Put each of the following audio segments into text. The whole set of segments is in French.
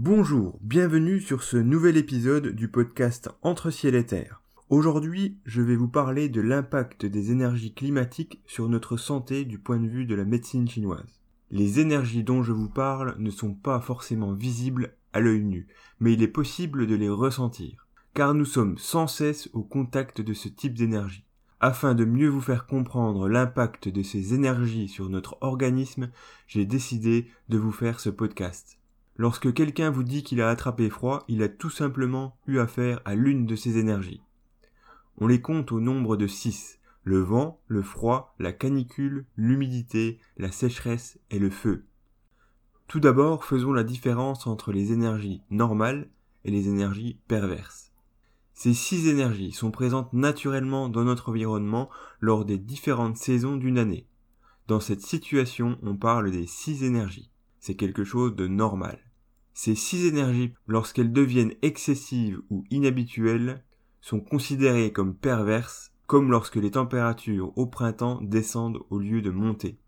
Bonjour, bienvenue sur ce nouvel épisode du podcast Entre ciel et terre. Aujourd'hui, je vais vous parler de l'impact des énergies climatiques sur notre santé du point de vue de la médecine chinoise. Les énergies dont je vous parle ne sont pas forcément visibles à l'œil nu, mais il est possible de les ressentir, car nous sommes sans cesse au contact de ce type d'énergie. Afin de mieux vous faire comprendre l'impact de ces énergies sur notre organisme, j'ai décidé de vous faire ce podcast. Lorsque quelqu'un vous dit qu'il a attrapé froid, il a tout simplement eu affaire à l'une de ces énergies. On les compte au nombre de six. Le vent, le froid, la canicule, l'humidité, la sécheresse et le feu. Tout d'abord, faisons la différence entre les énergies normales et les énergies perverses. Ces six énergies sont présentes naturellement dans notre environnement lors des différentes saisons d'une année. Dans cette situation, on parle des six énergies. C'est quelque chose de normal. Ces six énergies, lorsqu'elles deviennent excessives ou inhabituelles, sont considérées comme perverses, comme lorsque les températures au printemps descendent au lieu de monter.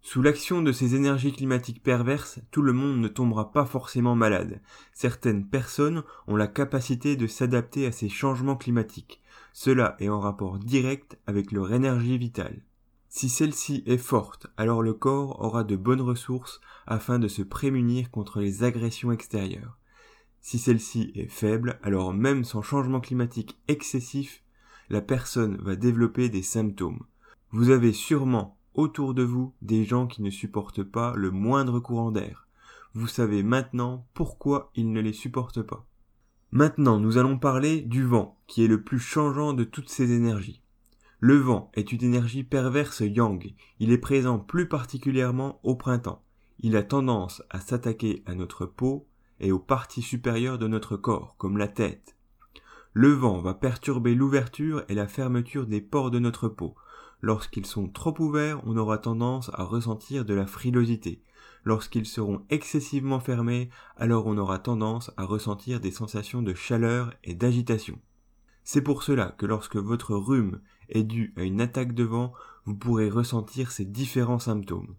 Sous l'action de ces énergies climatiques perverses, tout le monde ne tombera pas forcément malade. Certaines personnes ont la capacité de s'adapter à ces changements climatiques. Cela est en rapport direct avec leur énergie vitale. Si celle-ci est forte, alors le corps aura de bonnes ressources afin de se prémunir contre les agressions extérieures. Si celle-ci est faible, alors même sans changement climatique excessif, la personne va développer des symptômes. Vous avez sûrement autour de vous des gens qui ne supportent pas le moindre courant d'air. Vous savez maintenant pourquoi ils ne les supportent pas. Maintenant, nous allons parler du vent, qui est le plus changeant de toutes ces énergies. Le vent est une énergie perverse yang. Il est présent plus particulièrement au printemps. Il a tendance à s'attaquer à notre peau et aux parties supérieures de notre corps, comme la tête. Le vent va perturber l'ouverture et la fermeture des pores de notre peau. Lorsqu'ils sont trop ouverts, on aura tendance à ressentir de la frilosité. Lorsqu'ils seront excessivement fermés, alors on aura tendance à ressentir des sensations de chaleur et d'agitation. C'est pour cela que lorsque votre rhume est dû à une attaque de vent, vous pourrez ressentir ces différents symptômes.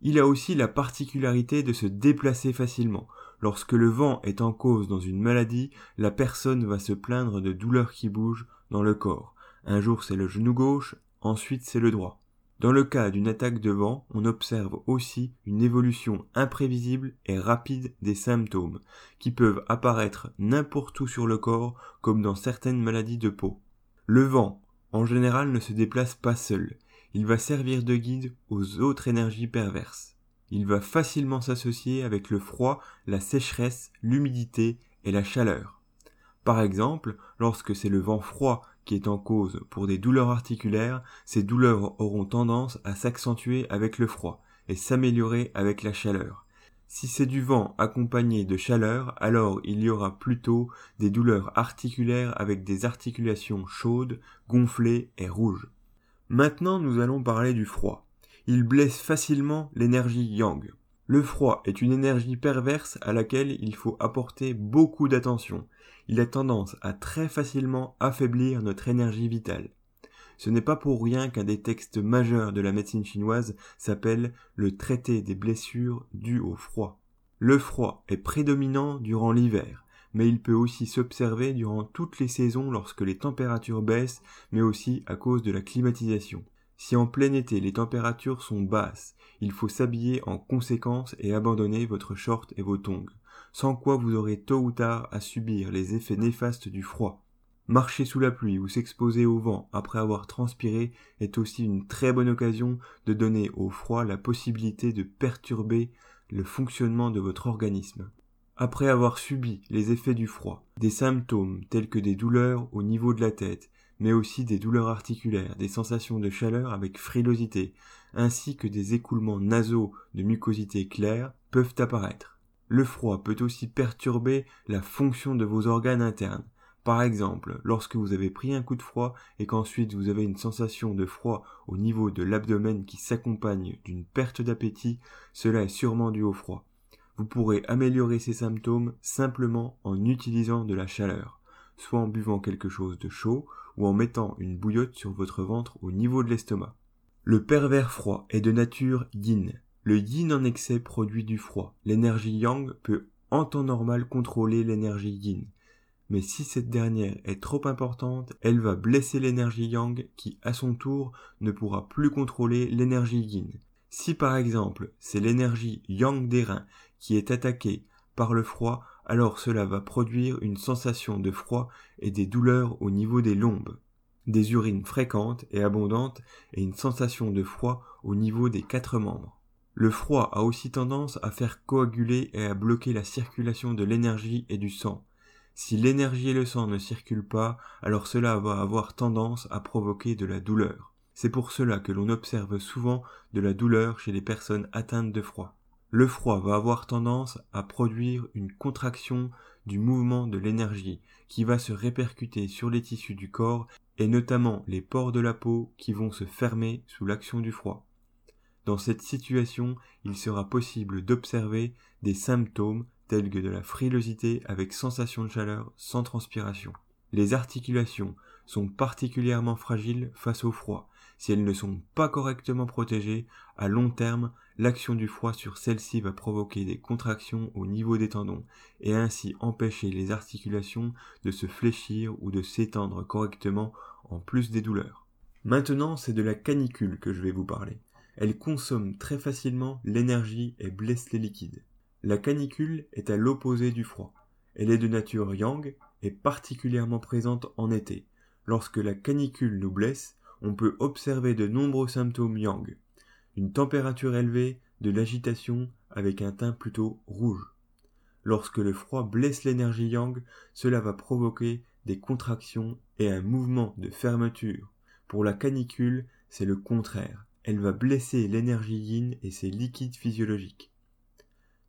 Il a aussi la particularité de se déplacer facilement. Lorsque le vent est en cause dans une maladie, la personne va se plaindre de douleurs qui bougent dans le corps. Un jour c'est le genou gauche, ensuite c'est le droit. Dans le cas d'une attaque de vent, on observe aussi une évolution imprévisible et rapide des symptômes, qui peuvent apparaître n'importe où sur le corps, comme dans certaines maladies de peau. Le vent, en général, ne se déplace pas seul. Il va servir de guide aux autres énergies perverses. Il va facilement s'associer avec le froid, la sécheresse, l'humidité et la chaleur. Par exemple, lorsque c'est le vent froid qui est en cause pour des douleurs articulaires, ces douleurs auront tendance à s'accentuer avec le froid et s'améliorer avec la chaleur. Si c'est du vent accompagné de chaleur, alors il y aura plutôt des douleurs articulaires avec des articulations chaudes, gonflées et rouges. Maintenant nous allons parler du froid. Il blesse facilement l'énergie yang. Le froid est une énergie perverse à laquelle il faut apporter beaucoup d'attention. Il a tendance à très facilement affaiblir notre énergie vitale. Ce n'est pas pour rien qu'un des textes majeurs de la médecine chinoise s'appelle le traité des blessures dues au froid. Le froid est prédominant durant l'hiver, mais il peut aussi s'observer durant toutes les saisons lorsque les températures baissent, mais aussi à cause de la climatisation. Si en plein été les températures sont basses, il faut s'habiller en conséquence et abandonner votre short et vos tongs, sans quoi vous aurez tôt ou tard à subir les effets néfastes du froid. Marcher sous la pluie ou s'exposer au vent après avoir transpiré est aussi une très bonne occasion de donner au froid la possibilité de perturber le fonctionnement de votre organisme. Après avoir subi les effets du froid, des symptômes tels que des douleurs au niveau de la tête, mais aussi des douleurs articulaires, des sensations de chaleur avec frilosité, ainsi que des écoulements nasaux de mucosité claire peuvent apparaître. Le froid peut aussi perturber la fonction de vos organes internes. Par exemple, lorsque vous avez pris un coup de froid et qu'ensuite vous avez une sensation de froid au niveau de l'abdomen qui s'accompagne d'une perte d'appétit, cela est sûrement dû au froid. Vous pourrez améliorer ces symptômes simplement en utilisant de la chaleur soit en buvant quelque chose de chaud ou en mettant une bouillotte sur votre ventre au niveau de l'estomac. Le pervers froid est de nature yin. Le yin en excès produit du froid. L'énergie yang peut en temps normal contrôler l'énergie yin. Mais si cette dernière est trop importante, elle va blesser l'énergie yang qui, à son tour, ne pourra plus contrôler l'énergie yin. Si par exemple c'est l'énergie yang des reins qui est attaquée par le froid, alors cela va produire une sensation de froid et des douleurs au niveau des lombes, des urines fréquentes et abondantes et une sensation de froid au niveau des quatre membres. Le froid a aussi tendance à faire coaguler et à bloquer la circulation de l'énergie et du sang. Si l'énergie et le sang ne circulent pas, alors cela va avoir tendance à provoquer de la douleur. C'est pour cela que l'on observe souvent de la douleur chez les personnes atteintes de froid. Le froid va avoir tendance à produire une contraction du mouvement de l'énergie qui va se répercuter sur les tissus du corps et notamment les pores de la peau qui vont se fermer sous l'action du froid. Dans cette situation, il sera possible d'observer des symptômes tels que de la frilosité avec sensation de chaleur sans transpiration. Les articulations sont particulièrement fragiles face au froid. Si elles ne sont pas correctement protégées, à long terme, l'action du froid sur celles-ci va provoquer des contractions au niveau des tendons et ainsi empêcher les articulations de se fléchir ou de s'étendre correctement en plus des douleurs. Maintenant, c'est de la canicule que je vais vous parler elle consomme très facilement l'énergie et blesse les liquides. La canicule est à l'opposé du froid. Elle est de nature yang et particulièrement présente en été. Lorsque la canicule nous blesse, on peut observer de nombreux symptômes yang. Une température élevée, de l'agitation avec un teint plutôt rouge. Lorsque le froid blesse l'énergie yang, cela va provoquer des contractions et un mouvement de fermeture. Pour la canicule, c'est le contraire elle va blesser l'énergie yin et ses liquides physiologiques.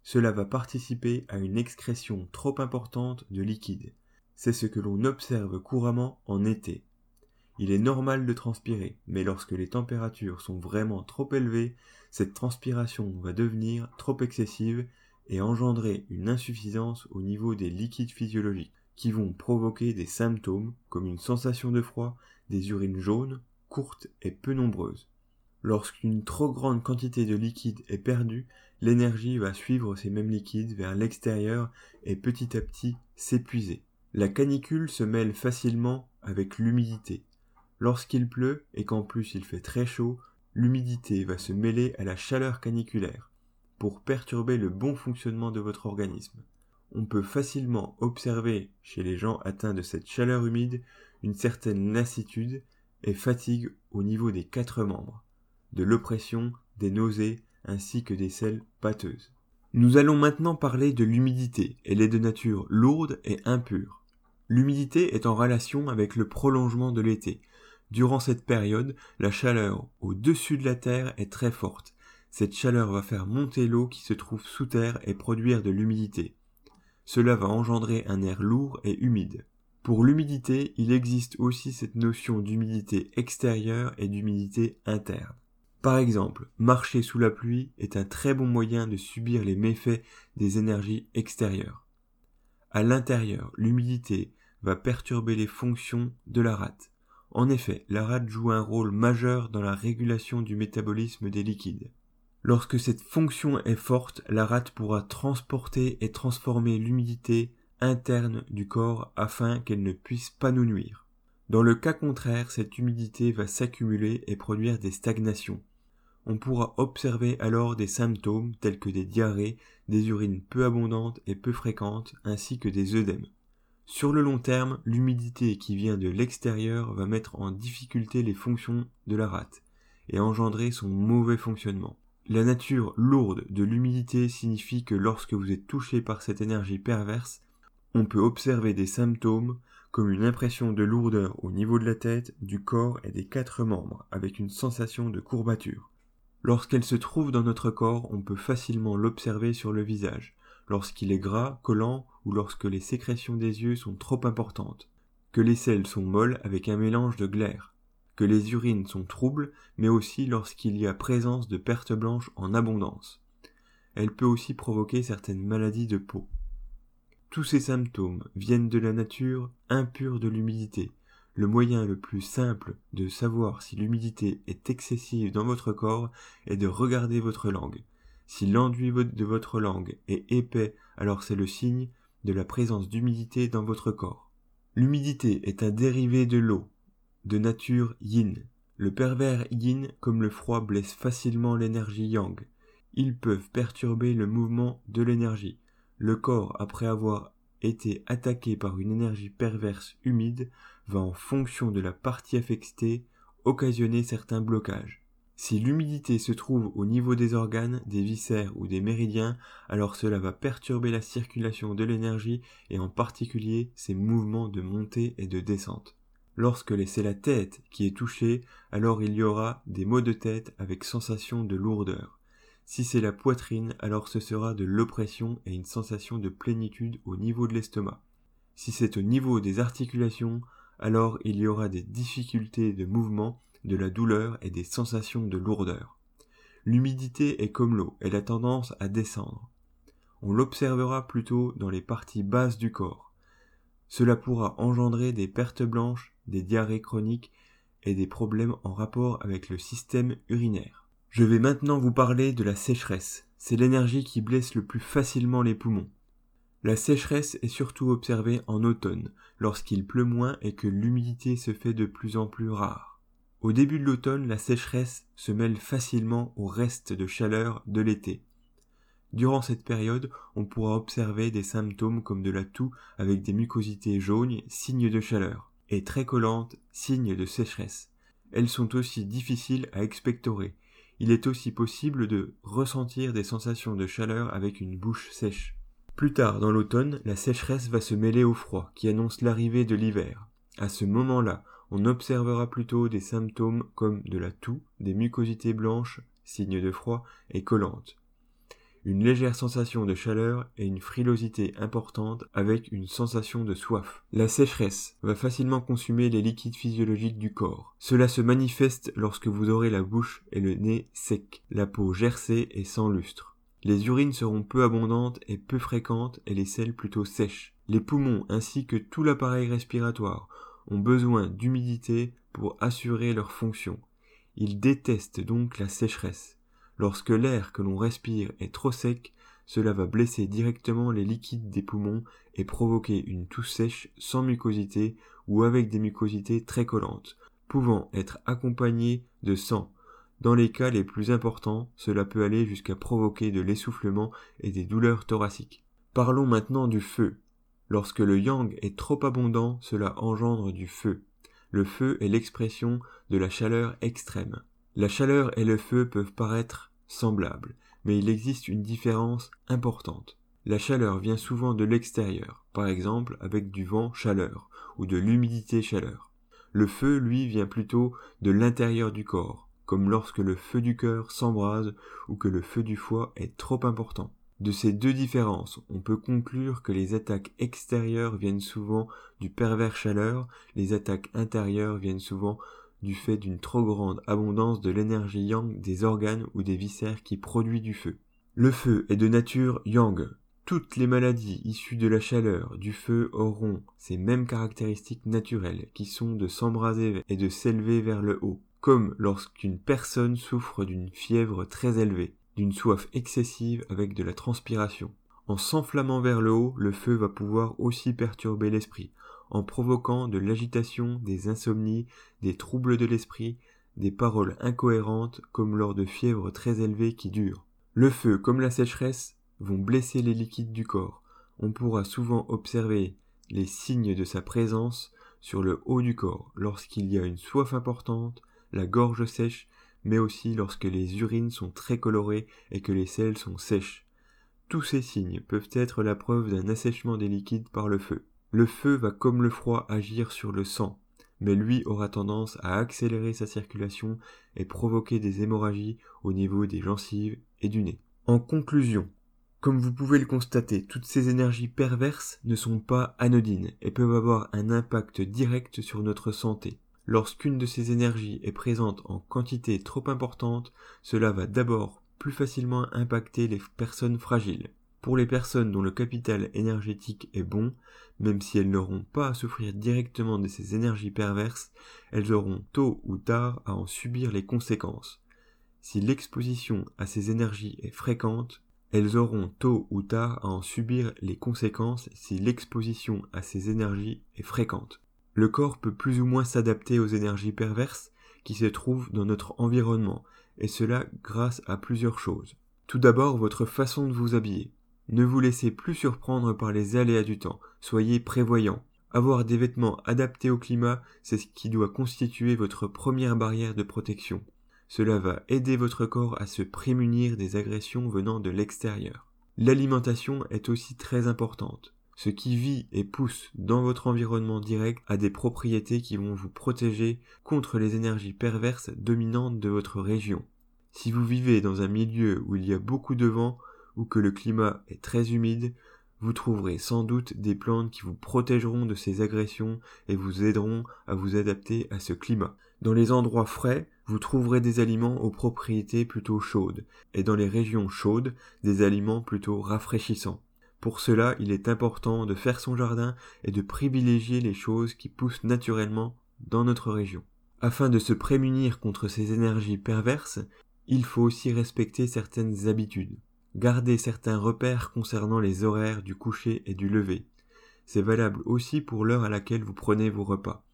Cela va participer à une excrétion trop importante de liquide. C'est ce que l'on observe couramment en été. Il est normal de transpirer, mais lorsque les températures sont vraiment trop élevées, cette transpiration va devenir trop excessive et engendrer une insuffisance au niveau des liquides physiologiques, qui vont provoquer des symptômes comme une sensation de froid, des urines jaunes, courtes et peu nombreuses. Lorsqu'une trop grande quantité de liquide est perdue, l'énergie va suivre ces mêmes liquides vers l'extérieur et petit à petit s'épuiser. La canicule se mêle facilement avec l'humidité. Lorsqu'il pleut et qu'en plus il fait très chaud, l'humidité va se mêler à la chaleur caniculaire pour perturber le bon fonctionnement de votre organisme. On peut facilement observer chez les gens atteints de cette chaleur humide une certaine lassitude et fatigue au niveau des quatre membres de l'oppression, des nausées, ainsi que des selles pâteuses. Nous allons maintenant parler de l'humidité. Elle est de nature lourde et impure. L'humidité est en relation avec le prolongement de l'été. Durant cette période, la chaleur au-dessus de la Terre est très forte. Cette chaleur va faire monter l'eau qui se trouve sous terre et produire de l'humidité. Cela va engendrer un air lourd et humide. Pour l'humidité, il existe aussi cette notion d'humidité extérieure et d'humidité interne. Par exemple, marcher sous la pluie est un très bon moyen de subir les méfaits des énergies extérieures. À l'intérieur, l'humidité va perturber les fonctions de la rate. En effet, la rate joue un rôle majeur dans la régulation du métabolisme des liquides. Lorsque cette fonction est forte, la rate pourra transporter et transformer l'humidité interne du corps afin qu'elle ne puisse pas nous nuire. Dans le cas contraire, cette humidité va s'accumuler et produire des stagnations on pourra observer alors des symptômes tels que des diarrhées, des urines peu abondantes et peu fréquentes, ainsi que des œdèmes. Sur le long terme, l'humidité qui vient de l'extérieur va mettre en difficulté les fonctions de la rate et engendrer son mauvais fonctionnement. La nature lourde de l'humidité signifie que lorsque vous êtes touché par cette énergie perverse, on peut observer des symptômes comme une impression de lourdeur au niveau de la tête, du corps et des quatre membres, avec une sensation de courbature. Lorsqu'elle se trouve dans notre corps, on peut facilement l'observer sur le visage, lorsqu'il est gras, collant ou lorsque les sécrétions des yeux sont trop importantes, que les selles sont molles avec un mélange de glaire, que les urines sont troubles, mais aussi lorsqu'il y a présence de pertes blanches en abondance. Elle peut aussi provoquer certaines maladies de peau. Tous ces symptômes viennent de la nature impure de l'humidité, le moyen le plus simple de savoir si l'humidité est excessive dans votre corps est de regarder votre langue. Si l'enduit de votre langue est épais, alors c'est le signe de la présence d'humidité dans votre corps. L'humidité est un dérivé de l'eau, de nature yin. Le pervers yin comme le froid blesse facilement l'énergie yang. Ils peuvent perturber le mouvement de l'énergie. Le corps, après avoir été attaqué par une énergie perverse humide, va en fonction de la partie affectée occasionner certains blocages. Si l'humidité se trouve au niveau des organes, des viscères ou des méridiens, alors cela va perturber la circulation de l'énergie et en particulier ses mouvements de montée et de descente. Lorsque c'est la tête qui est touchée, alors il y aura des maux de tête avec sensation de lourdeur. Si c'est la poitrine, alors ce sera de l'oppression et une sensation de plénitude au niveau de l'estomac. Si c'est au niveau des articulations, alors il y aura des difficultés de mouvement, de la douleur et des sensations de lourdeur. L'humidité est comme l'eau, elle a tendance à descendre. On l'observera plutôt dans les parties basses du corps. Cela pourra engendrer des pertes blanches, des diarrhées chroniques et des problèmes en rapport avec le système urinaire. Je vais maintenant vous parler de la sécheresse. C'est l'énergie qui blesse le plus facilement les poumons. La sécheresse est surtout observée en automne, lorsqu'il pleut moins et que l'humidité se fait de plus en plus rare. Au début de l'automne, la sécheresse se mêle facilement au reste de chaleur de l'été. Durant cette période, on pourra observer des symptômes comme de la toux avec des mucosités jaunes, signe de chaleur, et très collantes, signe de sécheresse. Elles sont aussi difficiles à expectorer, il est aussi possible de ressentir des sensations de chaleur avec une bouche sèche. Plus tard dans l'automne, la sécheresse va se mêler au froid, qui annonce l'arrivée de l'hiver. À ce moment-là, on observera plutôt des symptômes comme de la toux, des mucosités blanches, signes de froid, et collantes une légère sensation de chaleur et une frilosité importante avec une sensation de soif. La sécheresse va facilement consumer les liquides physiologiques du corps. Cela se manifeste lorsque vous aurez la bouche et le nez secs, la peau gercée et sans lustre. Les urines seront peu abondantes et peu fréquentes et les selles plutôt sèches. Les poumons ainsi que tout l'appareil respiratoire ont besoin d'humidité pour assurer leur fonction. Ils détestent donc la sécheresse. Lorsque l'air que l'on respire est trop sec, cela va blesser directement les liquides des poumons et provoquer une toux sèche sans mucosité ou avec des mucosités très collantes, pouvant être accompagnées de sang. Dans les cas les plus importants, cela peut aller jusqu'à provoquer de l'essoufflement et des douleurs thoraciques. Parlons maintenant du feu. Lorsque le yang est trop abondant, cela engendre du feu. Le feu est l'expression de la chaleur extrême. La chaleur et le feu peuvent paraître semblables, mais il existe une différence importante. La chaleur vient souvent de l'extérieur, par exemple avec du vent chaleur ou de l'humidité chaleur. Le feu, lui, vient plutôt de l'intérieur du corps, comme lorsque le feu du cœur s'embrase ou que le feu du foie est trop important. De ces deux différences, on peut conclure que les attaques extérieures viennent souvent du pervers chaleur, les attaques intérieures viennent souvent du fait d'une trop grande abondance de l'énergie yang des organes ou des viscères qui produit du feu. Le feu est de nature yang. Toutes les maladies issues de la chaleur du feu auront ces mêmes caractéristiques naturelles qui sont de s'embraser et de s'élever vers le haut, comme lorsqu'une personne souffre d'une fièvre très élevée, d'une soif excessive avec de la transpiration. En s'enflammant vers le haut, le feu va pouvoir aussi perturber l'esprit, en provoquant de l'agitation, des insomnies, des troubles de l'esprit, des paroles incohérentes comme lors de fièvres très élevées qui durent. Le feu comme la sécheresse vont blesser les liquides du corps. On pourra souvent observer les signes de sa présence sur le haut du corps lorsqu'il y a une soif importante, la gorge sèche, mais aussi lorsque les urines sont très colorées et que les selles sont sèches. Tous ces signes peuvent être la preuve d'un assèchement des liquides par le feu. Le feu va comme le froid agir sur le sang, mais lui aura tendance à accélérer sa circulation et provoquer des hémorragies au niveau des gencives et du nez. En conclusion, comme vous pouvez le constater, toutes ces énergies perverses ne sont pas anodines et peuvent avoir un impact direct sur notre santé. Lorsqu'une de ces énergies est présente en quantité trop importante, cela va d'abord plus facilement impacter les personnes fragiles. Pour les personnes dont le capital énergétique est bon, même si elles n'auront pas à souffrir directement de ces énergies perverses, elles auront tôt ou tard à en subir les conséquences. Si l'exposition à ces énergies est fréquente, elles auront tôt ou tard à en subir les conséquences si l'exposition à ces énergies est fréquente. Le corps peut plus ou moins s'adapter aux énergies perverses qui se trouvent dans notre environnement, et cela grâce à plusieurs choses. Tout d'abord votre façon de vous habiller. Ne vous laissez plus surprendre par les aléas du temps, soyez prévoyant. Avoir des vêtements adaptés au climat, c'est ce qui doit constituer votre première barrière de protection. Cela va aider votre corps à se prémunir des agressions venant de l'extérieur. L'alimentation est aussi très importante. Ce qui vit et pousse dans votre environnement direct a des propriétés qui vont vous protéger contre les énergies perverses dominantes de votre région. Si vous vivez dans un milieu où il y a beaucoup de vent ou que le climat est très humide, vous trouverez sans doute des plantes qui vous protégeront de ces agressions et vous aideront à vous adapter à ce climat. Dans les endroits frais, vous trouverez des aliments aux propriétés plutôt chaudes, et dans les régions chaudes, des aliments plutôt rafraîchissants. Pour cela, il est important de faire son jardin et de privilégier les choses qui poussent naturellement dans notre région. Afin de se prémunir contre ces énergies perverses, il faut aussi respecter certaines habitudes. Garder certains repères concernant les horaires du coucher et du lever. C'est valable aussi pour l'heure à laquelle vous prenez vos repas.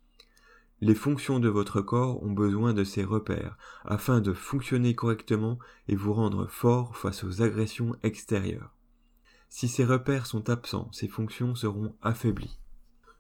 Les fonctions de votre corps ont besoin de ces repères afin de fonctionner correctement et vous rendre fort face aux agressions extérieures. Si ces repères sont absents, ces fonctions seront affaiblies.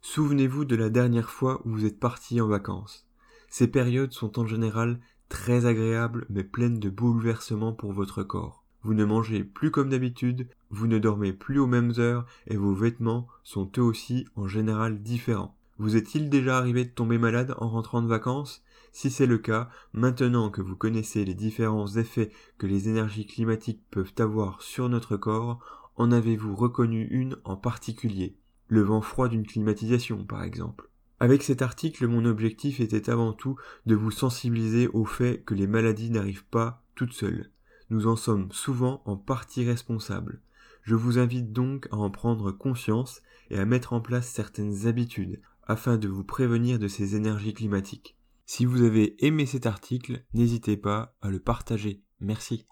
Souvenez-vous de la dernière fois où vous êtes parti en vacances. Ces périodes sont en général très agréables mais pleines de bouleversements pour votre corps. Vous ne mangez plus comme d'habitude, vous ne dormez plus aux mêmes heures et vos vêtements sont eux aussi en général différents. Vous est-il déjà arrivé de tomber malade en rentrant de vacances? Si c'est le cas, maintenant que vous connaissez les différents effets que les énergies climatiques peuvent avoir sur notre corps, en avez-vous reconnu une en particulier? Le vent froid d'une climatisation, par exemple. Avec cet article, mon objectif était avant tout de vous sensibiliser au fait que les maladies n'arrivent pas toutes seules. Nous en sommes souvent en partie responsables. Je vous invite donc à en prendre conscience et à mettre en place certaines habitudes afin de vous prévenir de ces énergies climatiques. Si vous avez aimé cet article, n'hésitez pas à le partager. Merci.